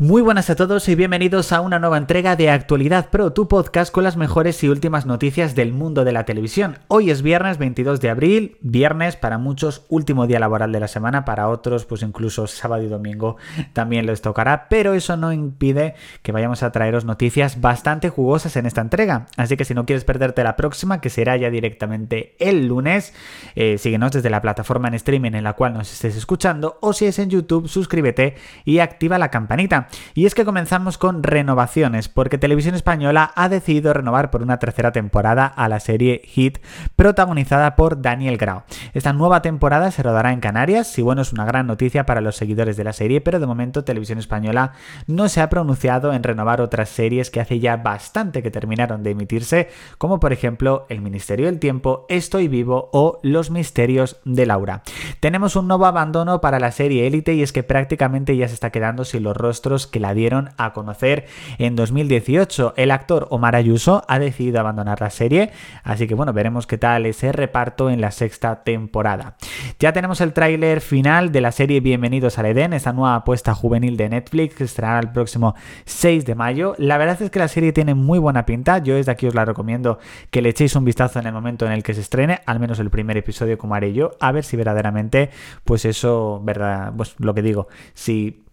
Muy buenas a todos y bienvenidos a una nueva entrega de Actualidad Pro, tu podcast con las mejores y últimas noticias del mundo de la televisión. Hoy es viernes 22 de abril, viernes para muchos último día laboral de la semana, para otros pues incluso sábado y domingo también les tocará, pero eso no impide que vayamos a traeros noticias bastante jugosas en esta entrega. Así que si no quieres perderte la próxima, que será ya directamente el lunes, eh, síguenos desde la plataforma en streaming en la cual nos estés escuchando o si es en YouTube, suscríbete y activa la campanita. Y es que comenzamos con renovaciones, porque Televisión Española ha decidido renovar por una tercera temporada a la serie Hit, protagonizada por Daniel Grau. Esta nueva temporada se rodará en Canarias, y bueno, es una gran noticia para los seguidores de la serie, pero de momento Televisión Española no se ha pronunciado en renovar otras series que hace ya bastante que terminaron de emitirse, como por ejemplo El Ministerio del Tiempo, Estoy Vivo o Los Misterios de Laura. Tenemos un nuevo abandono para la serie Élite y es que prácticamente ya se está quedando sin los rostros que la dieron a conocer en 2018. El actor Omar Ayuso ha decidido abandonar la serie, así que bueno, veremos qué tal ese reparto en la sexta temporada. Ya tenemos el tráiler final de la serie Bienvenidos al Edén, esta nueva apuesta juvenil de Netflix que estará el próximo 6 de mayo. La verdad es que la serie tiene muy buena pinta, yo desde aquí os la recomiendo que le echéis un vistazo en el momento en el que se estrene, al menos el primer episodio como haré yo, a ver si verdaderamente, pues eso, verdad, pues lo que digo, si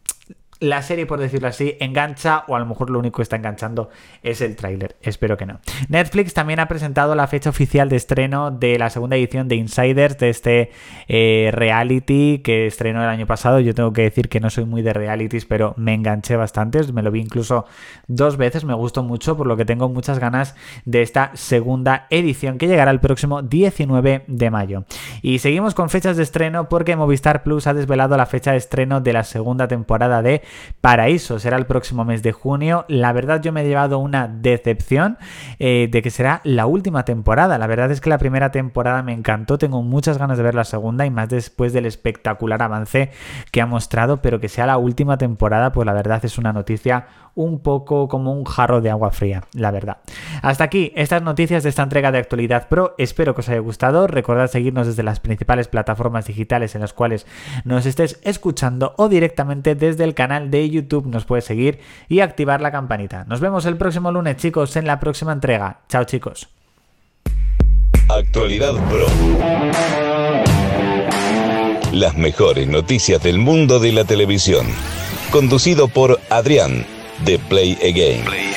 la serie, por decirlo así, engancha o a lo mejor lo único que está enganchando es el tráiler. Espero que no. Netflix también ha presentado la fecha oficial de estreno de la segunda edición de Insiders, de este eh, reality que estrenó el año pasado. Yo tengo que decir que no soy muy de realities, pero me enganché bastante. Me lo vi incluso dos veces, me gustó mucho, por lo que tengo muchas ganas de esta segunda edición que llegará el próximo 19 de mayo. Y seguimos con fechas de estreno porque Movistar Plus ha desvelado la fecha de estreno de la segunda temporada de Paraíso será el próximo mes de junio. La verdad yo me he llevado una decepción eh, de que será la última temporada. La verdad es que la primera temporada me encantó, tengo muchas ganas de ver la segunda y más después del espectacular avance que ha mostrado, pero que sea la última temporada, pues la verdad es una noticia un poco como un jarro de agua fría, la verdad. Hasta aquí estas noticias de esta entrega de Actualidad Pro. Espero que os haya gustado. Recordad seguirnos desde las principales plataformas digitales en las cuales nos estés escuchando o directamente desde el de YouTube nos puedes seguir y activar la campanita. Nos vemos el próximo lunes, chicos, en la próxima entrega. Chao, chicos. Actualidad Pro. Las mejores noticias del mundo de la televisión. Conducido por Adrián de Play Again.